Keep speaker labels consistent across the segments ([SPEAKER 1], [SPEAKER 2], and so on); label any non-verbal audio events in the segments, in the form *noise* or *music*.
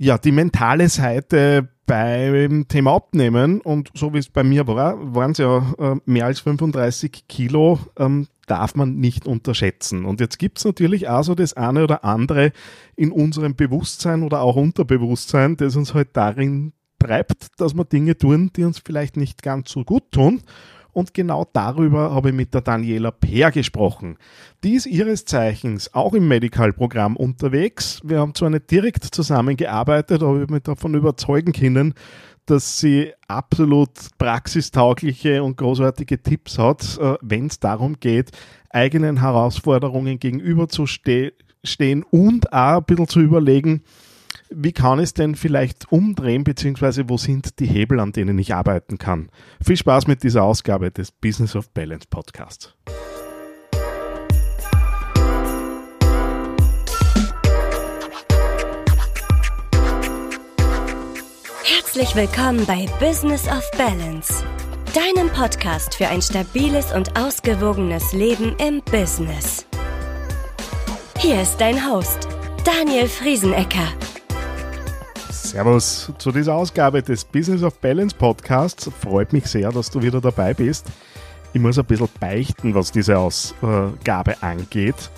[SPEAKER 1] Ja, die mentale Seite beim Thema Abnehmen und so wie es bei mir war, waren es ja äh, mehr als 35 Kilo, ähm, darf man nicht unterschätzen. Und jetzt gibt es natürlich auch so das eine oder andere in unserem Bewusstsein oder auch Unterbewusstsein, das uns halt darin treibt, dass wir Dinge tun, die uns vielleicht nicht ganz so gut tun und genau darüber habe ich mit der Daniela Peer gesprochen. Die ist ihres Zeichens auch im Medical-Programm unterwegs. Wir haben zwar nicht direkt zusammengearbeitet, aber ich habe mich davon überzeugen können, dass sie absolut praxistaugliche und großartige Tipps hat, äh, wenn es darum geht, eigenen Herausforderungen gegenüberzustehen und auch ein bisschen zu überlegen, wie kann es denn vielleicht umdrehen, beziehungsweise wo sind die Hebel, an denen ich arbeiten kann? Viel Spaß mit dieser Ausgabe des Business of Balance Podcasts.
[SPEAKER 2] Herzlich willkommen bei Business of Balance, deinem Podcast für ein stabiles und ausgewogenes Leben im Business. Hier ist dein Host, Daniel Friesenecker.
[SPEAKER 1] Servus zu dieser Ausgabe des Business of Balance Podcasts. Freut mich sehr, dass du wieder dabei bist. Ich muss ein bisschen beichten, was diese Ausgabe angeht.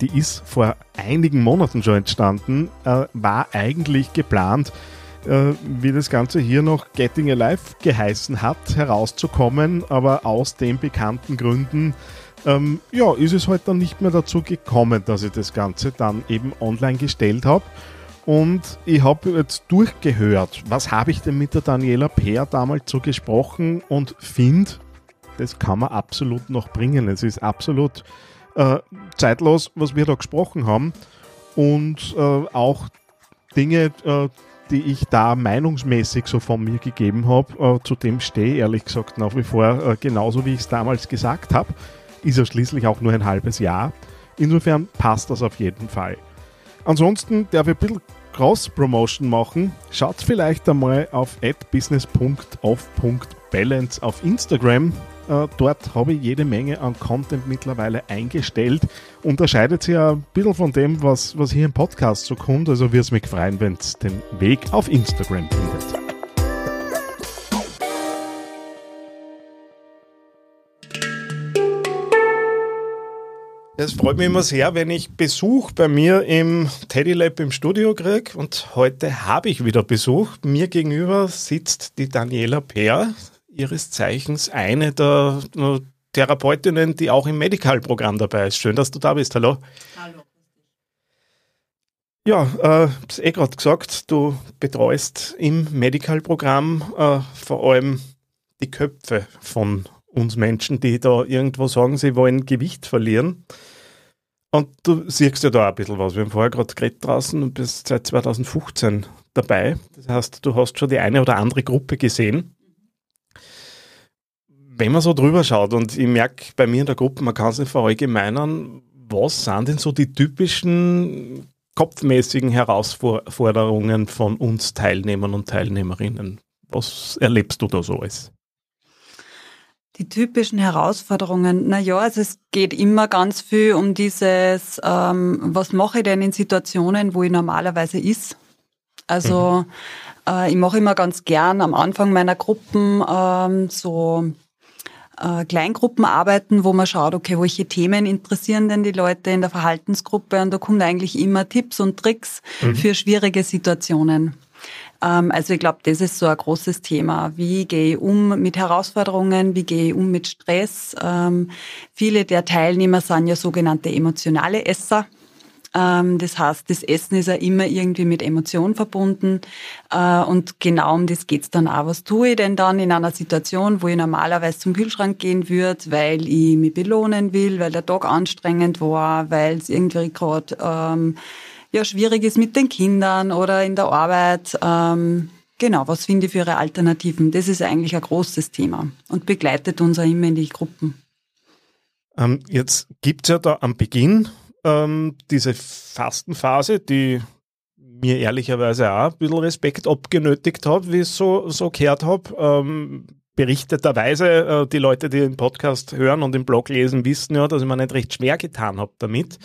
[SPEAKER 1] Die ist vor einigen Monaten schon entstanden, äh, war eigentlich geplant, äh, wie das Ganze hier noch Getting Alive geheißen hat, herauszukommen, aber aus den bekannten Gründen ähm, ja, ist es halt dann nicht mehr dazu gekommen, dass ich das Ganze dann eben online gestellt habe. Und ich habe jetzt durchgehört, was habe ich denn mit der Daniela Peer damals so gesprochen und finde, das kann man absolut noch bringen. Es ist absolut äh, zeitlos, was wir da gesprochen haben. Und äh, auch Dinge, äh, die ich da meinungsmäßig so von mir gegeben habe, äh, zu dem stehe ich ehrlich gesagt nach wie vor äh, genauso, wie ich es damals gesagt habe. Ist ja schließlich auch nur ein halbes Jahr. Insofern passt das auf jeden Fall. Ansonsten darf ich ein bisschen Cross-Promotion machen. Schaut vielleicht einmal auf business.off.balance auf Instagram. Äh, dort habe ich jede Menge an Content mittlerweile eingestellt. Unterscheidet sich ja ein bisschen von dem, was, was hier im Podcast so kommt. Also würde es mich freuen, wenn es den Weg auf Instagram findet. Es freut mich immer sehr, wenn ich Besuch bei mir im Teddy Lab im Studio kriege. Und heute habe ich wieder Besuch. Mir gegenüber sitzt die Daniela Peer, ihres Zeichens eine der Therapeutinnen, die auch im Medical-Programm dabei ist. Schön, dass du da bist. Hallo. Hallo. Ja, äh, hab's eh gerade gesagt, du betreust im Medical-Programm äh, vor allem die Köpfe von uns Menschen, die da irgendwo sagen, sie wollen Gewicht verlieren. Und du siehst ja da ein bisschen was. Wir haben vorher gerade geredet draußen und bist seit 2015 dabei. Das heißt, du hast schon die eine oder andere Gruppe gesehen. Wenn man so drüber schaut und ich merke bei mir in der Gruppe, man kann es nicht verallgemeinern, was sind denn so die typischen kopfmäßigen Herausforderungen von uns Teilnehmern und Teilnehmerinnen? Was erlebst du da so alles?
[SPEAKER 3] Die typischen Herausforderungen, na ja, also es geht immer ganz viel um dieses, ähm, was mache ich denn in Situationen, wo ich normalerweise ist. Also mhm. äh, ich mache immer ganz gern am Anfang meiner Gruppen ähm, so äh, Kleingruppenarbeiten, wo man schaut, okay, welche Themen interessieren denn die Leute in der Verhaltensgruppe und da kommen eigentlich immer Tipps und Tricks mhm. für schwierige Situationen. Ähm, also ich glaube, das ist so ein großes Thema. Wie gehe ich um mit Herausforderungen? Wie gehe ich um mit Stress? Ähm, viele der Teilnehmer sind ja sogenannte emotionale Esser. Ähm, das heißt, das Essen ist ja immer irgendwie mit Emotion verbunden. Äh, und genau um das geht's dann auch. Was tue ich denn dann in einer Situation, wo ich normalerweise zum Kühlschrank gehen würde, weil ich mich belohnen will, weil der Tag anstrengend war, weil es irgendwie gerade ähm, ja schwierig ist mit den Kindern oder in der Arbeit. Ähm, genau, was finde ich für ihre Alternativen? Das ist eigentlich ein großes Thema und begleitet uns auch immer in die Gruppen.
[SPEAKER 1] Ähm, jetzt gibt es ja da am Beginn ähm, diese Fastenphase, die mir ehrlicherweise auch ein bisschen Respekt abgenötigt hat, wie ich es so, so gehört habe. Ähm, berichteterweise, äh, die Leute, die den Podcast hören und den Blog lesen, wissen ja, dass ich mir nicht recht schwer getan habe damit.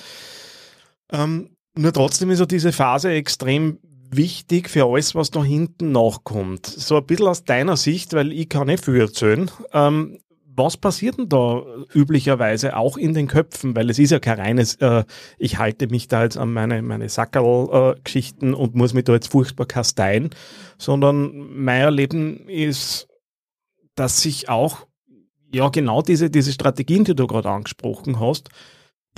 [SPEAKER 1] Ähm, nur trotzdem ist ja diese Phase extrem wichtig für alles, was da hinten nachkommt. So ein bisschen aus deiner Sicht, weil ich kann nicht viel erzählen. Ähm, was passiert denn da üblicherweise auch in den Köpfen? Weil es ist ja kein reines, äh, ich halte mich da jetzt an meine, meine Sackerl-Geschichten äh, und muss mich da jetzt furchtbar kasteien, sondern mein Erleben ist, dass sich auch, ja, genau diese, diese Strategien, die du gerade angesprochen hast,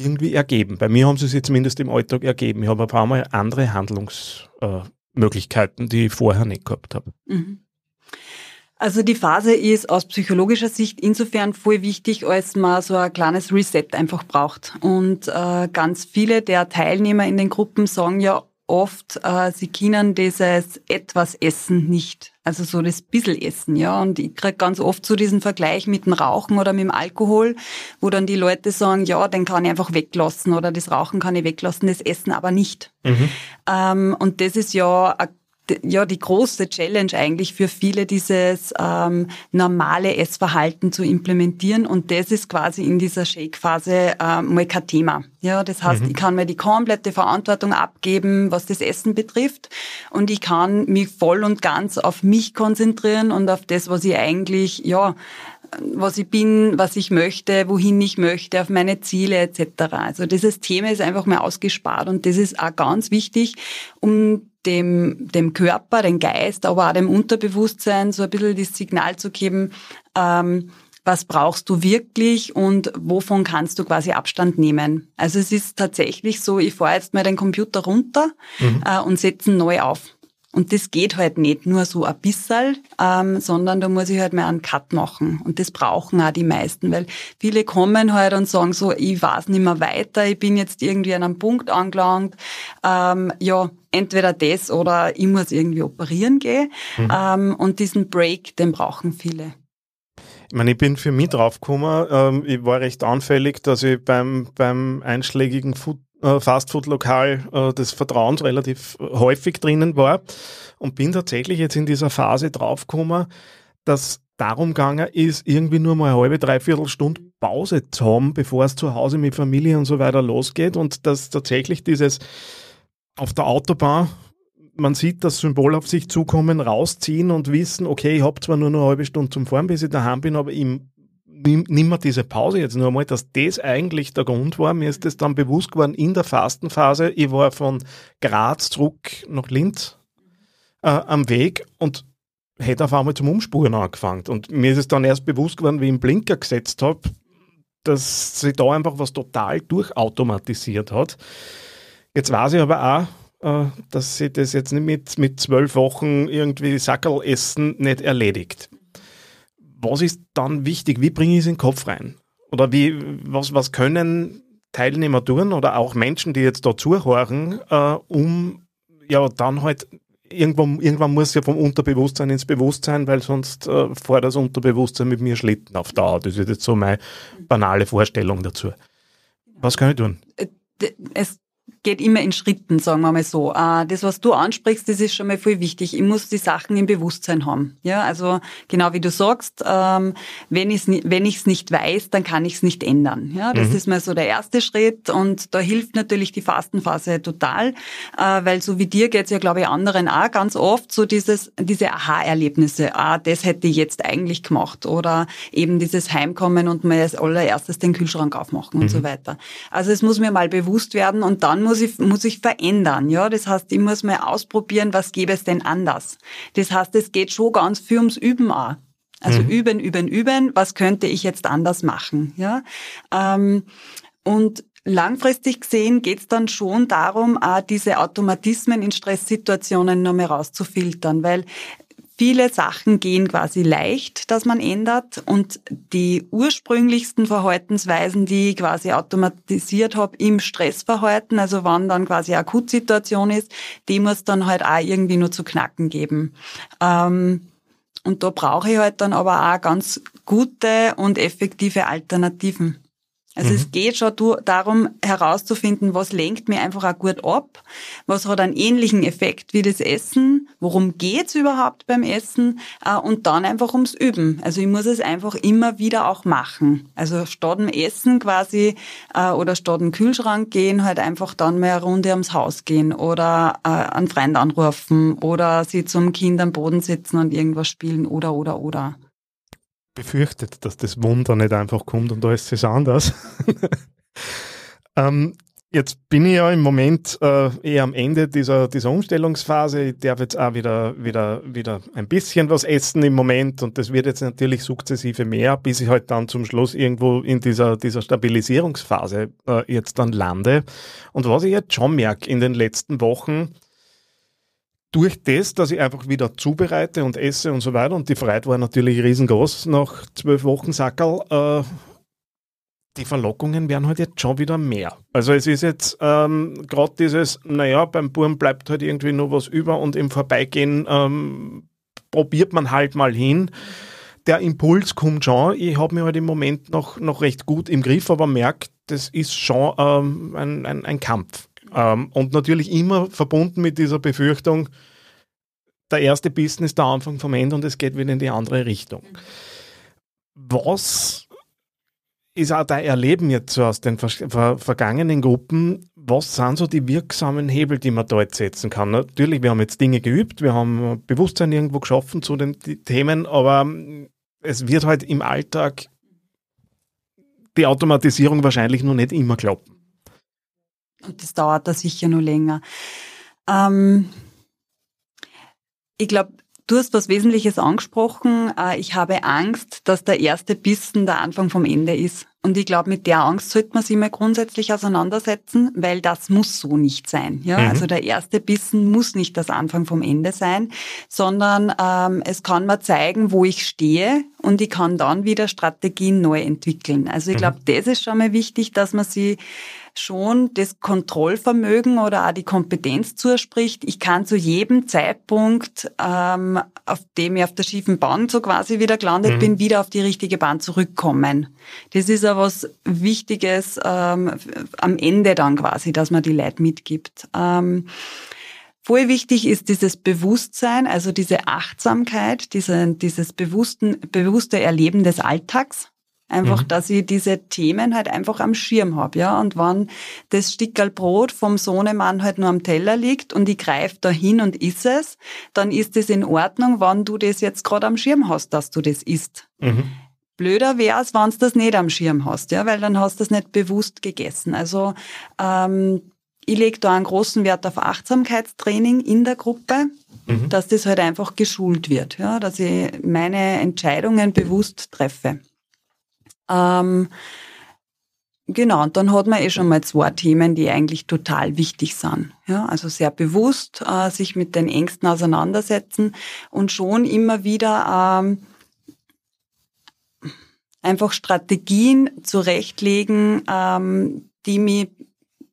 [SPEAKER 1] irgendwie ergeben. Bei mir haben sie sich zumindest im Alltag ergeben. Ich habe ein paar Mal andere Handlungsmöglichkeiten, äh, die ich vorher nicht gehabt habe. Mhm.
[SPEAKER 3] Also die Phase ist aus psychologischer Sicht insofern voll wichtig, als man so ein kleines Reset einfach braucht. Und äh, ganz viele der Teilnehmer in den Gruppen sagen ja oft, äh, sie können dieses etwas Essen nicht. Also so das bissel Essen, ja. Und ich krieg ganz oft so diesen Vergleich mit dem Rauchen oder mit dem Alkohol, wo dann die Leute sagen, ja, den kann ich einfach weglassen oder das Rauchen kann ich weglassen, das Essen aber nicht. Mhm. Ähm, und das ist ja ein ja die große Challenge eigentlich für viele, dieses ähm, normale Essverhalten zu implementieren. Und das ist quasi in dieser Shake-Phase ähm, mal kein Thema. Ja, das heißt, mhm. ich kann mir die komplette Verantwortung abgeben, was das Essen betrifft. Und ich kann mich voll und ganz auf mich konzentrieren und auf das, was ich eigentlich, ja, was ich bin, was ich möchte, wohin ich möchte, auf meine Ziele etc. Also dieses Thema ist einfach mal ausgespart und das ist auch ganz wichtig, um dem, dem Körper, dem Geist, aber auch dem Unterbewusstsein so ein bisschen das Signal zu geben, ähm, was brauchst du wirklich und wovon kannst du quasi Abstand nehmen. Also es ist tatsächlich so, ich fahre jetzt mal den Computer runter mhm. äh, und setze ihn neu auf. Und das geht halt nicht nur so ein bisschen, ähm, sondern da muss ich halt mal einen Cut machen. Und das brauchen auch die meisten, weil viele kommen halt und sagen so, ich weiß nicht mehr weiter, ich bin jetzt irgendwie an einem Punkt angelangt. Ähm, ja, entweder das oder ich muss irgendwie operieren gehen. Mhm. Ähm, und diesen Break, den brauchen viele.
[SPEAKER 1] Ich meine, ich bin für mich draufgekommen, ähm, ich war recht anfällig, dass ich beim, beim einschlägigen Food äh, Fastfood-Lokal äh, des Vertrauens relativ häufig drinnen war. Und bin tatsächlich jetzt in dieser Phase draufgekommen, dass darum gegangen ist, irgendwie nur mal eine halbe, dreiviertel Stunde Pause zu haben, bevor es zu Hause mit Familie und so weiter losgeht. Und dass tatsächlich dieses auf der Autobahn man sieht das Symbol auf sich zukommen, rausziehen und wissen, okay, ich habe zwar nur eine halbe Stunde zum Fahren, bis ich daheim bin, aber im nimm, nimm mir diese Pause jetzt nur einmal, dass das eigentlich der Grund war. Mir ist das dann bewusst geworden in der Fastenphase. Ich war von Graz zurück nach Linz äh, am Weg und hätte auf einmal zum Umspuren angefangen. Und mir ist es dann erst bewusst geworden, wie ich einen Blinker gesetzt habe, dass sich da einfach was total durchautomatisiert hat. Jetzt weiß ich aber auch, äh, dass sich das jetzt nicht mit, mit zwölf Wochen irgendwie Sackerl essen nicht erledigt was ist dann wichtig? Wie bringe ich es in den Kopf rein? Oder wie, was, was können Teilnehmer tun oder auch Menschen, die jetzt da zuhören, äh, um ja dann halt irgendwann, irgendwann muss ja vom Unterbewusstsein ins Bewusstsein, weil sonst äh, fährt das Unterbewusstsein mit mir Schlitten auf Dauer. Das ist jetzt so meine banale Vorstellung dazu. Was kann ich tun?
[SPEAKER 3] Äh, es geht immer in Schritten, sagen wir mal so. Äh, das, was du ansprichst, das ist schon mal voll wichtig. Ich muss die Sachen im Bewusstsein haben. Ja, also genau wie du sagst, ähm, wenn ich es wenn ich's nicht weiß, dann kann ich es nicht ändern. Ja, das mhm. ist mal so der erste Schritt und da hilft natürlich die Fastenphase total, äh, weil so wie dir geht's ja, glaube ich, anderen auch ganz oft so dieses diese Aha-Erlebnisse. Ah, das hätte ich jetzt eigentlich gemacht oder eben dieses Heimkommen und mal als allererstes den Kühlschrank aufmachen mhm. und so weiter. Also es muss mir mal bewusst werden und dann muss muss ich, muss ich verändern. Ja, das heißt, ich muss mal ausprobieren, was gäbe es denn anders. Das heißt, es geht schon ganz viel ums Üben auch. Also mhm. üben, üben, üben. Was könnte ich jetzt anders machen? Ja, ähm, und Langfristig gesehen geht es dann schon darum, auch diese Automatismen in Stresssituationen nochmal rauszufiltern, weil viele Sachen gehen quasi leicht, dass man ändert und die ursprünglichsten Verhaltensweisen, die ich quasi automatisiert habe im Stressverhalten, also wann dann quasi eine Akutsituation ist, die muss dann halt auch irgendwie nur zu knacken geben. Ähm, und da brauche ich halt dann aber auch ganz gute und effektive Alternativen. Also mhm. es geht schon darum herauszufinden, was lenkt mir einfach auch gut ab, was hat einen ähnlichen Effekt wie das Essen, worum geht's überhaupt beim Essen äh, und dann einfach ums Üben. Also ich muss es einfach immer wieder auch machen. Also statt dem Essen quasi äh, oder statt dem Kühlschrank gehen, halt einfach dann mal eine Runde ums Haus gehen oder äh, einen Freund anrufen oder sie zum Kind am Boden sitzen und irgendwas spielen oder oder oder
[SPEAKER 1] befürchtet, dass das Wunder nicht einfach kommt und da ist es anders. *laughs* ähm, jetzt bin ich ja im Moment äh, eher am Ende dieser, dieser Umstellungsphase. Ich darf jetzt auch wieder, wieder, wieder ein bisschen was essen im Moment und das wird jetzt natürlich sukzessive mehr, bis ich halt dann zum Schluss irgendwo in dieser, dieser Stabilisierungsphase äh, jetzt dann lande. Und was ich jetzt schon merke in den letzten Wochen, durch das, dass ich einfach wieder zubereite und esse und so weiter, und die Freude war natürlich riesengroß nach zwölf Wochen Sackerl, äh, die Verlockungen werden halt jetzt schon wieder mehr. Also es ist jetzt ähm, gerade dieses, naja, beim Burm bleibt halt irgendwie nur was über und im Vorbeigehen ähm, probiert man halt mal hin. Der Impuls kommt schon. Ich habe mich halt im Moment noch, noch recht gut im Griff, aber merke, das ist schon ähm, ein, ein, ein Kampf. Ähm, und natürlich immer verbunden mit dieser Befürchtung, der erste Bissen ist der Anfang vom Ende und es geht wieder in die andere Richtung. Was ist auch dein Erleben jetzt so aus den ver vergangenen Gruppen? Was sind so die wirksamen Hebel, die man jetzt setzen kann? Natürlich, wir haben jetzt Dinge geübt, wir haben Bewusstsein irgendwo geschaffen zu den Themen, aber es wird halt im Alltag die Automatisierung wahrscheinlich noch nicht immer klappen.
[SPEAKER 3] Und das dauert da sicher noch länger. Ähm, ich glaube, du hast was Wesentliches angesprochen. Äh, ich habe Angst, dass der erste Bissen der Anfang vom Ende ist. Und ich glaube, mit der Angst sollte man sich mal grundsätzlich auseinandersetzen, weil das muss so nicht sein. Ja, mhm. also der erste Bissen muss nicht das Anfang vom Ende sein, sondern ähm, es kann mir zeigen, wo ich stehe und ich kann dann wieder Strategien neu entwickeln. Also ich glaube, mhm. das ist schon mal wichtig, dass man sie schon das Kontrollvermögen oder auch die Kompetenz zuspricht. Ich kann zu jedem Zeitpunkt, ähm, auf dem ich auf der schiefen Bahn so quasi wieder gelandet mhm. bin, wieder auf die richtige Bahn zurückkommen. Das ist ja was Wichtiges ähm, am Ende dann quasi, dass man die Leute mitgibt. Ähm, Voll wichtig ist dieses Bewusstsein, also diese Achtsamkeit, diese, dieses bewussten, bewusste Erleben des Alltags. Einfach, mhm. dass ich diese Themen halt einfach am Schirm hab, ja. Und wenn das Stickerl Brot vom Sohnemann halt nur am Teller liegt und ich greife da hin und iss es, dann ist es in Ordnung, wenn du das jetzt gerade am Schirm hast, dass du das isst. Mhm. Blöder wäre es, wenn du das nicht am Schirm hast, ja, weil dann hast du das nicht bewusst gegessen. Also ähm, ich lege da einen großen Wert auf Achtsamkeitstraining in der Gruppe, mhm. dass das halt einfach geschult wird, ja, dass ich meine Entscheidungen bewusst treffe. Ähm, Genau, und dann hat man eh schon mal zwei Themen, die eigentlich total wichtig sind. Ja, also sehr bewusst äh, sich mit den Ängsten auseinandersetzen und schon immer wieder ähm, einfach Strategien zurechtlegen, ähm, die mich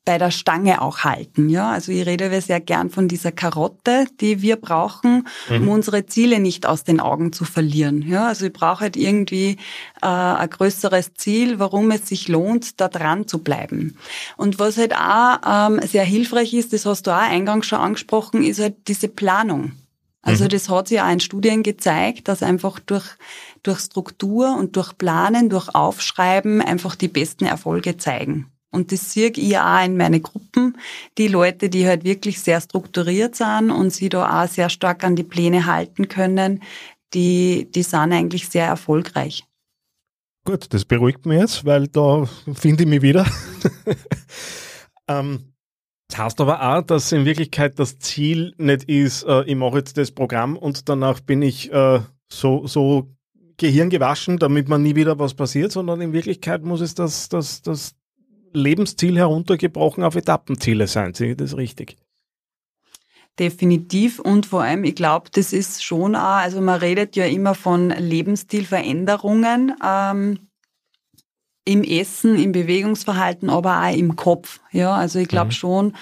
[SPEAKER 3] bei der Stange auch halten. Ja, also ich rede sehr gern von dieser Karotte, die wir brauchen, um mhm. unsere Ziele nicht aus den Augen zu verlieren. Ja, also ich brauche halt irgendwie äh, ein größeres Ziel, warum es sich lohnt, da dran zu bleiben. Und was halt auch ähm, sehr hilfreich ist, das hast du auch eingangs schon angesprochen, ist halt diese Planung. Also mhm. das hat sich auch in Studien gezeigt, dass einfach durch, durch Struktur und durch Planen, durch Aufschreiben einfach die besten Erfolge zeigen. Und das sehe ich auch in meine Gruppen. Die Leute, die halt wirklich sehr strukturiert sind und sie da auch sehr stark an die Pläne halten können, die, die sind eigentlich sehr erfolgreich.
[SPEAKER 1] Gut, das beruhigt mich jetzt, weil da finde ich mich wieder. *laughs* ähm, das heißt aber auch, dass in Wirklichkeit das Ziel nicht ist, äh, ich mache jetzt das Programm und danach bin ich äh, so, so Gehirn gewaschen, damit man nie wieder was passiert, sondern in Wirklichkeit muss es das, das, das Lebensziel heruntergebrochen auf Etappenziele sein. Sehe ich das richtig?
[SPEAKER 3] Definitiv und vor allem, ich glaube, das ist schon auch, also man redet ja immer von Lebensstilveränderungen. Ähm, im Essen, im Bewegungsverhalten, aber auch im Kopf. Ja, also ich glaube mhm. schon,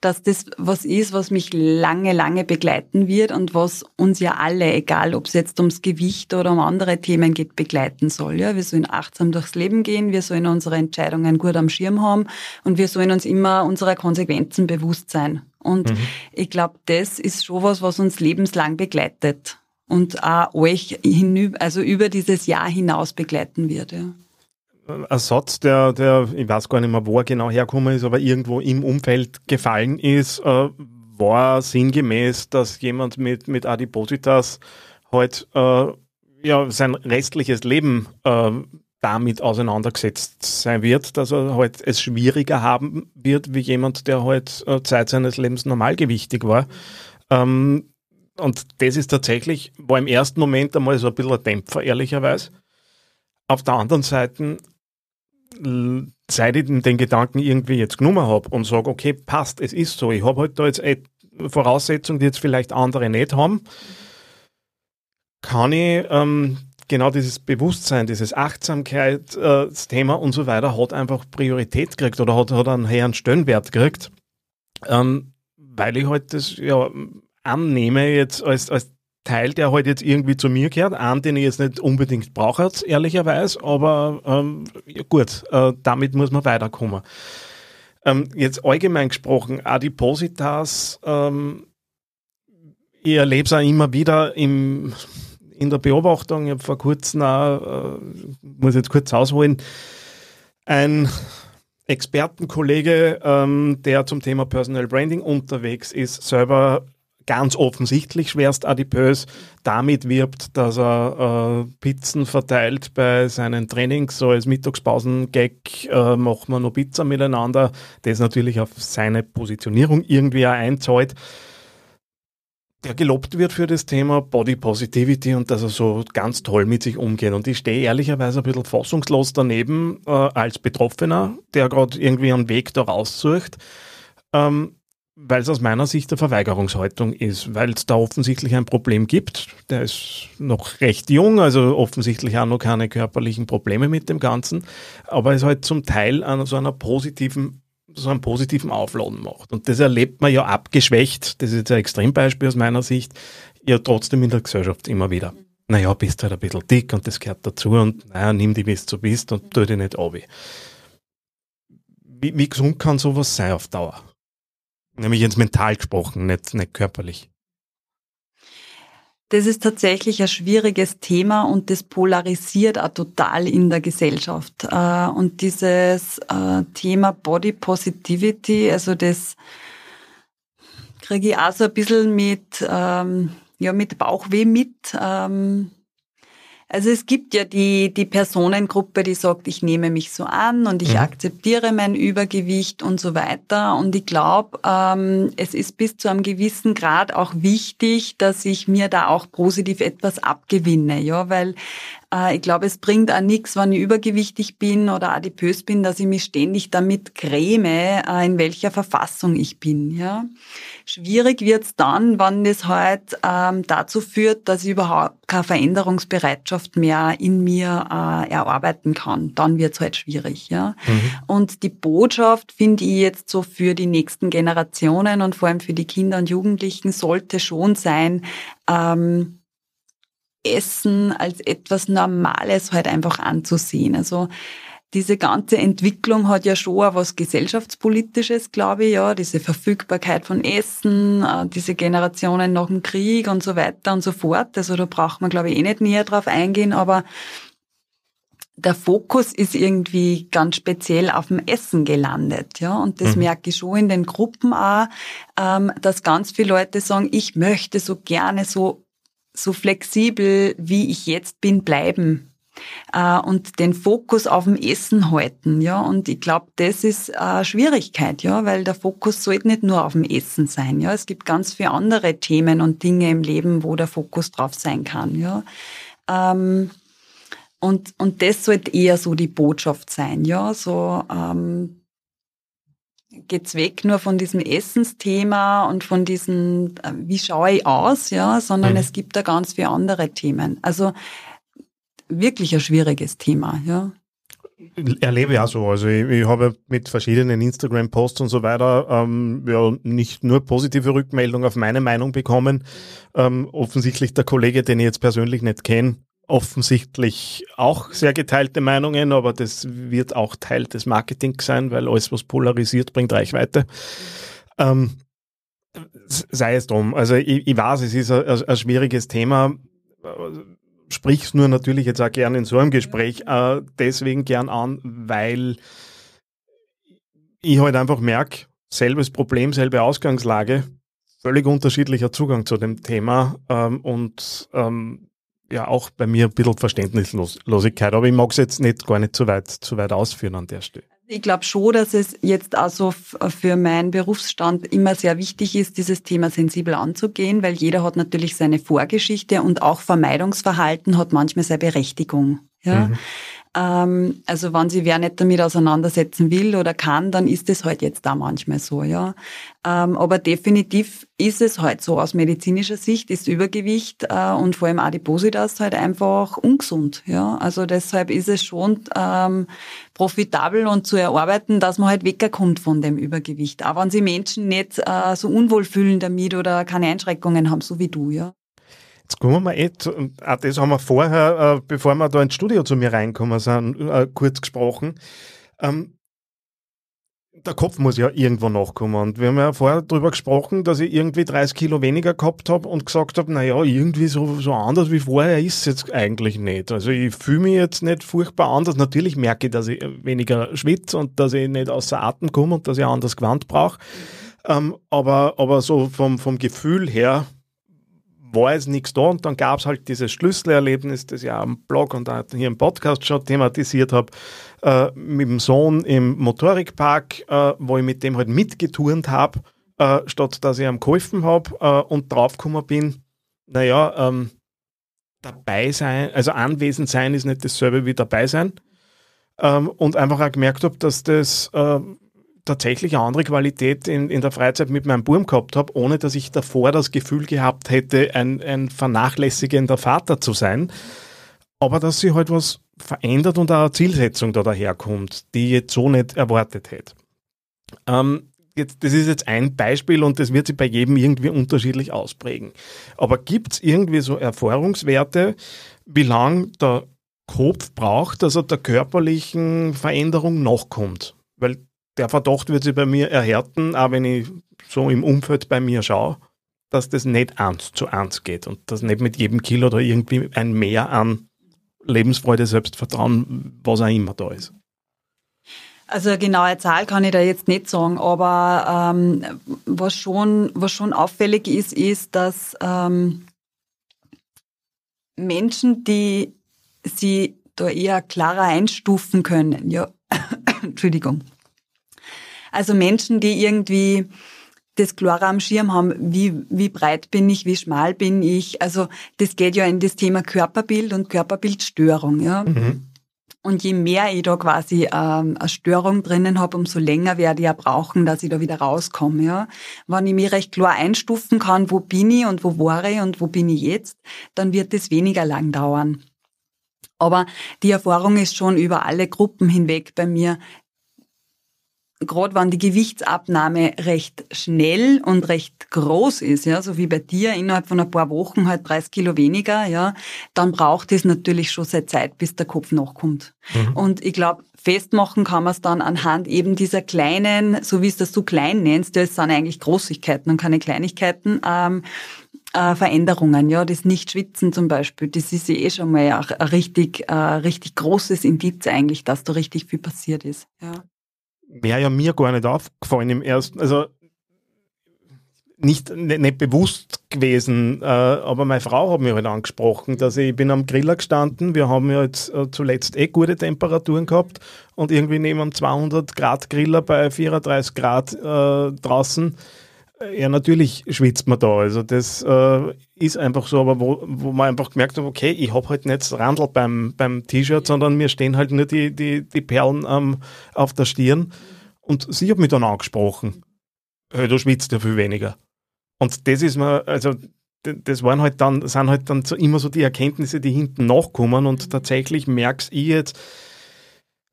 [SPEAKER 3] dass das was ist, was mich lange, lange begleiten wird und was uns ja alle, egal ob es jetzt ums Gewicht oder um andere Themen geht, begleiten soll. Ja, wir sollen achtsam durchs Leben gehen, wir sollen unsere Entscheidungen gut am Schirm haben und wir sollen uns immer unserer Konsequenzen bewusst sein. Und mhm. ich glaube, das ist schon was, was uns lebenslang begleitet und auch euch hinüber, also über dieses Jahr hinaus begleiten wird. Ja
[SPEAKER 1] ein Satz, der, der, ich weiß gar nicht mehr, wo er genau hergekommen ist, aber irgendwo im Umfeld gefallen ist, äh, war sinngemäß, dass jemand mit, mit Adipositas halt äh, ja, sein restliches Leben äh, damit auseinandergesetzt sein wird, dass er halt es schwieriger haben wird, wie jemand, der halt äh, Zeit seines Lebens normalgewichtig war. Ähm, und das ist tatsächlich, war im ersten Moment einmal so ein bisschen ein Dämpfer, ehrlicherweise. Auf der anderen Seite seit ich den Gedanken irgendwie jetzt genommen habe und sage, okay, passt, es ist so, ich habe halt da jetzt Voraussetzungen, die jetzt vielleicht andere nicht haben, kann ich ähm, genau dieses Bewusstsein, dieses Achtsamkeit, äh, und so weiter hat einfach Priorität gekriegt oder hat, hat einen höheren Stellenwert gekriegt, ähm, weil ich halt das ja annehme jetzt als, als Teil, der halt jetzt irgendwie zu mir gehört, einen, den ich jetzt nicht unbedingt brauche, ehrlicherweise, aber ähm, ja gut, äh, damit muss man weiterkommen. Ähm, jetzt allgemein gesprochen, Adipositas, ähm, ich erlebe es auch immer wieder im, in der Beobachtung, ich habe vor kurzem auch, äh, muss jetzt kurz ausholen, ein Expertenkollege, ähm, der zum Thema Personal Branding unterwegs ist, selber ganz offensichtlich schwerst adipös damit wirbt, dass er äh, Pizzen verteilt bei seinen Trainings, so als Mittagspausen-Gag äh, machen wir noch Pizza miteinander, das natürlich auf seine Positionierung irgendwie auch einzahlt der gelobt wird für das Thema Body Positivity und dass er so ganz toll mit sich umgeht. Und ich stehe ehrlicherweise ein bisschen fassungslos daneben äh, als Betroffener, der gerade irgendwie einen Weg da raussucht. Ähm, weil es aus meiner Sicht eine Verweigerungshaltung ist, weil es da offensichtlich ein Problem gibt. Der ist noch recht jung, also offensichtlich auch noch keine körperlichen Probleme mit dem Ganzen, aber es halt zum Teil an so einer positiven so einen positiven Aufladen macht. Und das erlebt man ja abgeschwächt, das ist jetzt ein Extrembeispiel aus meiner Sicht, ja trotzdem in der Gesellschaft immer wieder. Naja, bist halt ein bisschen dick und das gehört dazu und naja, nimm dich, wie du bist und tu dich nicht ab. Wie, wie gesund kann sowas sein auf Dauer? Nämlich jetzt mental gesprochen, nicht, nicht körperlich.
[SPEAKER 3] Das ist tatsächlich ein schwieriges Thema und das polarisiert auch total in der Gesellschaft. Äh, und dieses äh, Thema Body Positivity, also das kriege ich auch so ein bisschen mit, ähm, ja, mit Bauchweh mit. Also es gibt ja die, die Personengruppe, die sagt, ich nehme mich so an und ich mhm. akzeptiere mein Übergewicht und so weiter. Und ich glaube, ähm, es ist bis zu einem gewissen Grad auch wichtig, dass ich mir da auch positiv etwas abgewinne, ja, weil ich glaube, es bringt auch nichts, wenn ich übergewichtig bin oder adipös bin, dass ich mich ständig damit gräme, äh, in welcher Verfassung ich bin. Ja. Schwierig wird's dann, wenn das halt ähm, dazu führt, dass ich überhaupt keine Veränderungsbereitschaft mehr in mir äh, erarbeiten kann. Dann wird's halt schwierig. Ja. Mhm. Und die Botschaft finde ich jetzt so für die nächsten Generationen und vor allem für die Kinder und Jugendlichen sollte schon sein, ähm, Essen als etwas Normales halt einfach anzusehen. Also diese ganze Entwicklung hat ja schon auch was gesellschaftspolitisches, glaube ich, ja, diese Verfügbarkeit von Essen, äh, diese Generationen nach dem Krieg und so weiter und so fort. Also da braucht man, glaube ich, eh nicht näher drauf eingehen, aber der Fokus ist irgendwie ganz speziell auf dem Essen gelandet, ja. Und das mhm. merke ich schon in den Gruppen auch, ähm, dass ganz viele Leute sagen, ich möchte so gerne so so flexibel, wie ich jetzt bin, bleiben äh, und den Fokus auf dem Essen halten, ja. Und ich glaube, das ist eine Schwierigkeit, ja, weil der Fokus sollte nicht nur auf dem Essen sein, ja. Es gibt ganz viele andere Themen und Dinge im Leben, wo der Fokus drauf sein kann, ja. Ähm, und, und das sollte eher so die Botschaft sein, ja, so, ähm, geht's weg nur von diesem Essensthema und von diesem, äh, wie schaue ich aus, ja, sondern mhm. es gibt da ganz viele andere Themen. Also wirklich ein schwieriges Thema, ja.
[SPEAKER 1] Erlebe ich auch so. Also ich, ich habe mit verschiedenen Instagram-Posts und so weiter ähm, ja, nicht nur positive Rückmeldungen auf meine Meinung bekommen. Ähm, offensichtlich der Kollege, den ich jetzt persönlich nicht kenne, offensichtlich auch sehr geteilte Meinungen, aber das wird auch Teil des Marketings sein, weil alles, was polarisiert, bringt Reichweite. Ähm, sei es drum. Also ich, ich weiß, es ist ein, ein schwieriges Thema sprich's nur natürlich jetzt auch gerne in so einem Gespräch äh, deswegen gern an, weil ich halt einfach merke, selbes Problem, selbe Ausgangslage, völlig unterschiedlicher Zugang zu dem Thema ähm, und ähm, ja auch bei mir ein bisschen Verständnislosigkeit, aber ich mag es jetzt nicht gar nicht zu weit, zu weit ausführen an der Stelle.
[SPEAKER 3] Ich glaube schon, dass es jetzt also für meinen Berufsstand immer sehr wichtig ist, dieses Thema sensibel anzugehen, weil jeder hat natürlich seine Vorgeschichte und auch Vermeidungsverhalten hat manchmal seine Berechtigung. Ja? Mhm. Ähm, also wenn sich wer nicht damit auseinandersetzen will oder kann, dann ist es halt jetzt da manchmal so, ja. Ähm, aber definitiv ist es halt so aus medizinischer Sicht, ist Übergewicht äh, und vor allem Adipositas halt einfach ungesund, ja. Also deshalb ist es schon ähm, profitabel und zu erarbeiten, dass man halt wegkommt von dem Übergewicht. Auch wenn sich Menschen nicht äh, so unwohl fühlen damit oder keine Einschränkungen haben, so wie du, ja.
[SPEAKER 1] Jetzt kommen wir eh, auch das haben wir vorher, äh, bevor wir da ins Studio zu mir reinkommen sind, äh, kurz gesprochen. Ähm, der Kopf muss ja irgendwo nachkommen. Und wir haben ja vorher darüber gesprochen, dass ich irgendwie 30 Kilo weniger gehabt habe und gesagt habe, naja, irgendwie so, so anders wie vorher ist es jetzt eigentlich nicht. Also ich fühle mich jetzt nicht furchtbar anders. Natürlich merke ich, dass ich weniger schwitze und dass ich nicht außer Atem komme und dass ich anders Gewand brauche. Ähm, aber, aber so vom, vom Gefühl her war es nichts da und dann gab es halt dieses Schlüsselerlebnis, das ich auch am Blog und auch hier im Podcast schon thematisiert habe, äh, mit dem Sohn im Motorikpark, äh, wo ich mit dem halt mitgeturnt habe, äh, statt dass ich ihm geholfen habe äh, und draufgekommen bin, naja, ähm, dabei sein, also anwesend sein ist nicht dasselbe wie dabei sein. Ähm, und einfach auch gemerkt habe, dass das äh, tatsächlich eine andere Qualität in, in der Freizeit mit meinem Burm gehabt habe, ohne dass ich davor das Gefühl gehabt hätte, ein, ein vernachlässigender Vater zu sein. Aber dass sich halt was verändert und auch eine Zielsetzung da daherkommt, die ich jetzt so nicht erwartet hätte. Ähm, jetzt, das ist jetzt ein Beispiel und das wird sich bei jedem irgendwie unterschiedlich ausprägen. Aber gibt es irgendwie so Erfahrungswerte, wie lange der Kopf braucht, dass er der körperlichen Veränderung nachkommt? Weil der Verdacht wird sich bei mir erhärten, auch wenn ich so im Umfeld bei mir schaue, dass das nicht eins zu eins geht und dass nicht mit jedem Kilo oder irgendwie ein Mehr an Lebensfreude, Selbstvertrauen, was auch immer da ist.
[SPEAKER 3] Also eine genaue Zahl kann ich da jetzt nicht sagen, aber ähm, was, schon, was schon auffällig ist, ist, dass ähm, Menschen, die sie da eher klarer einstufen können, ja, *coughs* Entschuldigung, also Menschen, die irgendwie das klare am Schirm haben, wie, wie breit bin ich, wie schmal bin ich. Also das geht ja in das Thema Körperbild und Körperbildstörung. Ja. Mhm. Und je mehr ich da quasi ähm, eine Störung drinnen habe, umso länger werde ich ja brauchen, dass ich da wieder rauskomme. Ja. Wenn ich mich recht klar einstufen kann, wo bin ich und wo war ich und wo bin ich jetzt, dann wird das weniger lang dauern. Aber die Erfahrung ist schon über alle Gruppen hinweg bei mir, gerade wenn die Gewichtsabnahme recht schnell und recht groß ist, ja, so wie bei dir innerhalb von ein paar Wochen halt 30 Kilo weniger, ja, dann braucht es natürlich schon seine Zeit, bis der Kopf nachkommt. Mhm. Und ich glaube, festmachen kann man es dann anhand eben dieser kleinen, so wie es das du klein nennst, das sind eigentlich Großigkeiten und keine Kleinigkeiten, ähm, äh, Veränderungen, ja, das Nicht-Schwitzen zum Beispiel, das ist eh schon mal ein richtig, äh, richtig großes Indiz eigentlich, dass da richtig viel passiert ist, ja
[SPEAKER 1] wäre ja mir gar nicht aufgefallen im ersten, also nicht, nicht, nicht bewusst gewesen, äh, aber meine Frau hat mich halt angesprochen, dass ich, ich bin am Griller gestanden, wir haben ja jetzt äh, zuletzt eh gute Temperaturen gehabt und irgendwie neben einem 200 Grad Griller bei 34 Grad äh, draußen ja, natürlich schwitzt man da. Also das äh, ist einfach so, aber wo, wo man einfach gemerkt hat, okay, ich habe halt nicht Randl beim, beim T-Shirt, sondern mir stehen halt nur die, die, die Perlen ähm, auf der Stirn. Und sie hat mich dann angesprochen. Hey, du schwitzt ja viel weniger. Und das ist mir, also das waren halt dann, sind halt dann immer so die Erkenntnisse, die hinten nachkommen und tatsächlich merkst ich jetzt,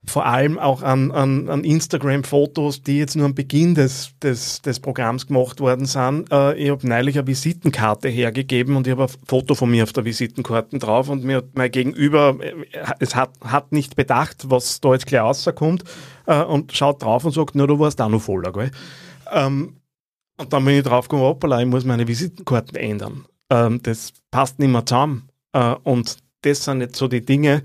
[SPEAKER 1] vor allem auch an, an, an Instagram-Fotos, die jetzt nur am Beginn des, des, des Programms gemacht worden sind. Äh, ich habe neulich eine Visitenkarte hergegeben und ich habe ein Foto von mir auf der Visitenkarte drauf und mir hat mein Gegenüber, äh, es hat, hat nicht bedacht, was da jetzt gleich rauskommt äh, und schaut drauf und sagt, na, du warst auch noch voller, gell? Ähm, und dann bin ich drauf gekommen, hoppala, ich muss meine Visitenkarten ändern. Ähm, das passt nicht mehr zusammen. Äh, und das sind jetzt so die Dinge,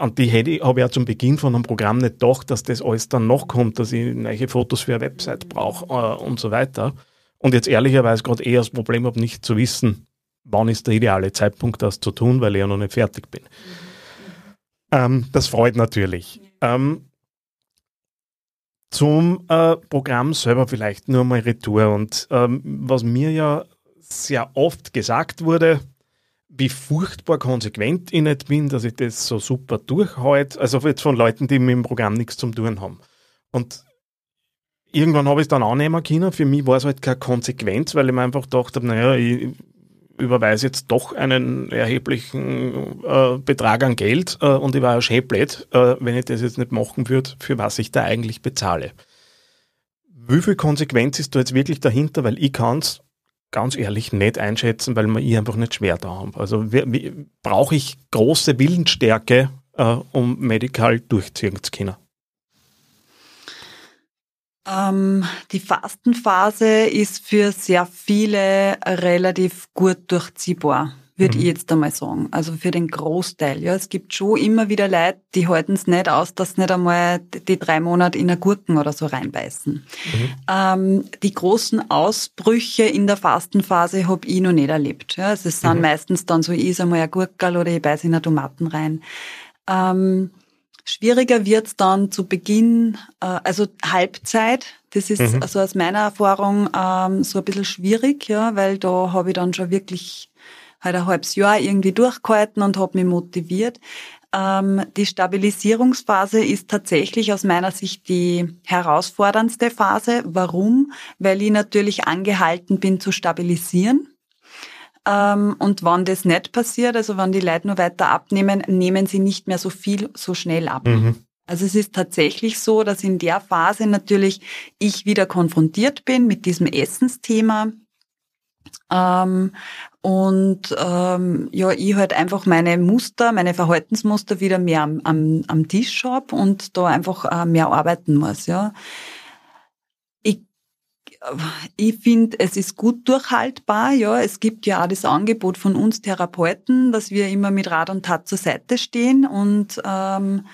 [SPEAKER 1] und die hätte habe ich ja zum Beginn von einem Programm nicht gedacht, dass das alles dann noch kommt, dass ich neue Fotos für eine Website brauche äh, und so weiter. Und jetzt ehrlicherweise gerade eher das Problem habe, nicht zu wissen, wann ist der ideale Zeitpunkt, das zu tun, weil ich ja noch nicht fertig bin. Ähm, das freut natürlich. Ähm, zum äh, Programm selber vielleicht nur mal Retour. Und ähm, was mir ja sehr oft gesagt wurde, wie furchtbar konsequent ich nicht bin, dass ich das so super durchhalte. Also jetzt von Leuten, die mit dem Programm nichts zum tun haben. Und irgendwann habe ich es dann annehmen können. Für mich war es halt keine Konsequenz, weil ich mir einfach gedacht habe, naja, ich überweise jetzt doch einen erheblichen äh, Betrag an Geld äh, und ich war ja schön blöd, äh, wenn ich das jetzt nicht machen würde, für was ich da eigentlich bezahle. Wie viel Konsequenz ist da jetzt wirklich dahinter? Weil ich kann es ganz ehrlich nicht einschätzen, weil wir ich einfach nicht schwer da haben. Also brauche ich große Willensstärke, äh, um Medical durchziehen zu können?
[SPEAKER 3] Ähm, die Fastenphase ist für sehr viele relativ gut durchziehbar würde mhm. ich jetzt einmal sagen. Also für den Großteil. Ja, es gibt schon immer wieder Leute, die halten es nicht aus, dass sie nicht einmal die drei Monate in eine Gurken oder so reinbeißen. Mhm. Ähm, die großen Ausbrüche in der Fastenphase habe ich noch nicht erlebt. Ja, also es sind mhm. meistens dann so, ich is einmal ein Gurkel oder ich beiße in eine Tomaten rein. Ähm, Schwieriger wird's dann zu Beginn, äh, also Halbzeit. Das ist mhm. also aus meiner Erfahrung ähm, so ein bisschen schwierig, ja, weil da habe ich dann schon wirklich halt ein halbes Jahr irgendwie durchgehalten und habe mich motiviert. Ähm, die Stabilisierungsphase ist tatsächlich aus meiner Sicht die herausforderndste Phase. Warum? Weil ich natürlich angehalten bin zu stabilisieren. Ähm, und wenn das nicht passiert, also wenn die Leute nur weiter abnehmen, nehmen sie nicht mehr so viel so schnell ab. Mhm. Also es ist tatsächlich so, dass in der Phase natürlich ich wieder konfrontiert bin mit diesem Essensthema. Ähm, und ähm, ja, ich halt einfach meine Muster, meine Verhaltensmuster wieder mehr am, am, am Tisch habe und da einfach äh, mehr arbeiten muss. Ja. Ich, ich finde, es ist gut durchhaltbar. Ja, es gibt ja auch das Angebot von uns Therapeuten, dass wir immer mit Rat und Tat zur Seite stehen und ähm,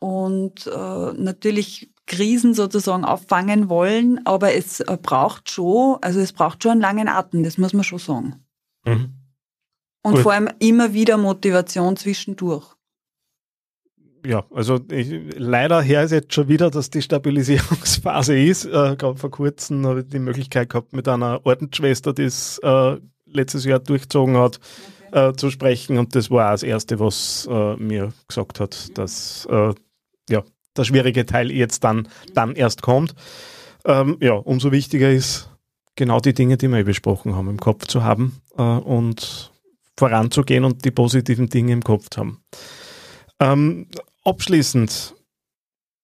[SPEAKER 3] und äh, natürlich Krisen sozusagen auffangen wollen, aber es äh, braucht schon, also es braucht schon einen langen Atem, das muss man schon sagen. Mhm. Und Gut. vor allem immer wieder Motivation zwischendurch.
[SPEAKER 1] Ja, also ich, leider her ist jetzt schon wieder, dass die Stabilisierungsphase *laughs* ist. Äh, Gerade vor kurzem habe ich die Möglichkeit gehabt, mit einer Ordensschwester, die es äh, letztes Jahr durchgezogen hat, okay. äh, zu sprechen. Und das war auch das Erste, was äh, mir gesagt hat, dass äh, der schwierige Teil jetzt dann, dann erst kommt. Ähm, ja, umso wichtiger ist, genau die Dinge, die wir besprochen haben, im Kopf zu haben äh, und voranzugehen und die positiven Dinge im Kopf zu haben. Ähm, abschließend,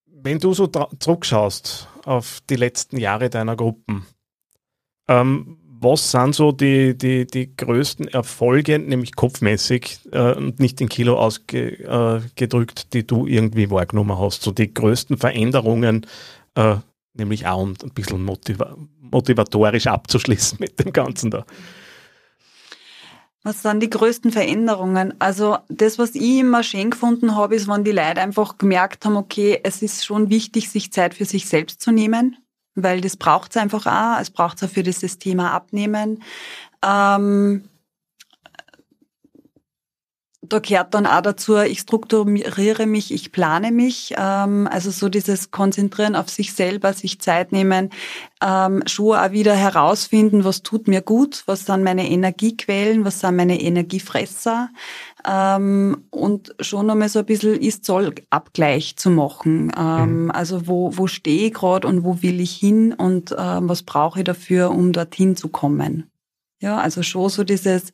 [SPEAKER 1] wenn du so zurückschaust auf die letzten Jahre deiner Gruppen, ähm, was sind so die, die, die größten Erfolge, nämlich kopfmäßig äh, und nicht in Kilo ausgedrückt, äh, die du irgendwie wahrgenommen hast? So die größten Veränderungen, äh, nämlich auch um ein bisschen motiva motivatorisch abzuschließen mit dem Ganzen da.
[SPEAKER 3] Was sind die größten Veränderungen? Also das, was ich immer schön gefunden habe, ist, wenn die Leute einfach gemerkt haben, okay, es ist schon wichtig, sich Zeit für sich selbst zu nehmen weil das braucht es einfach auch. Es braucht es auch für dieses Thema Abnehmen. Ähm, da gehört dann auch dazu, ich strukturiere mich, ich plane mich, ähm, also so dieses Konzentrieren auf sich selber, sich Zeit nehmen, ähm, schon auch wieder herausfinden, was tut mir gut, was sind meine Energiequellen, was sind meine Energiefresser ähm, und schon einmal so ein bisschen Ist-Soll-Abgleich zu machen. Ähm, mhm. Also wo, wo stehe ich gerade und wo will ich hin und ähm, was brauche ich dafür, um dorthin zu kommen. Ja, also schon so dieses,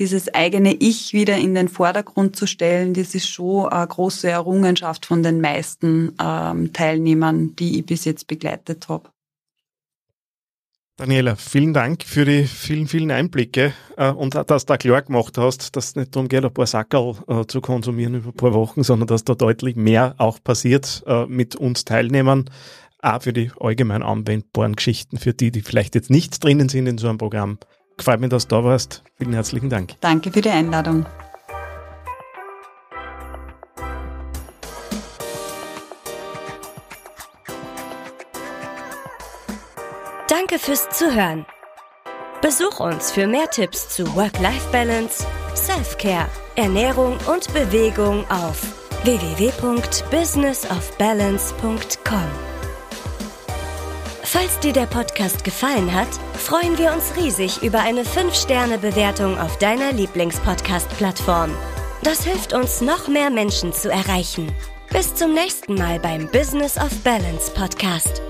[SPEAKER 3] dieses eigene Ich wieder in den Vordergrund zu stellen, das ist schon eine große Errungenschaft von den meisten ähm, Teilnehmern, die ich bis jetzt begleitet habe.
[SPEAKER 1] Daniela, vielen Dank für die vielen, vielen Einblicke äh, und dass du da klar gemacht hast, dass es nicht darum geht, ein paar Sackerl äh, zu konsumieren über ein paar Wochen, sondern dass da deutlich mehr auch passiert äh, mit uns Teilnehmern, auch für die allgemein anwendbaren Geschichten, für die, die vielleicht jetzt nicht drinnen sind in so einem Programm. Gefällt mir, dass du da warst. Vielen herzlichen Dank.
[SPEAKER 3] Danke für die Einladung.
[SPEAKER 2] Danke fürs Zuhören. Besuch uns für mehr Tipps zu Work-Life-Balance, Self-Care, Ernährung und Bewegung auf www.businessofbalance.com. Falls dir der Podcast gefallen hat, freuen wir uns riesig über eine 5-Sterne-Bewertung auf deiner Lieblingspodcast-Plattform. Das hilft uns, noch mehr Menschen zu erreichen. Bis zum nächsten Mal beim Business of Balance Podcast.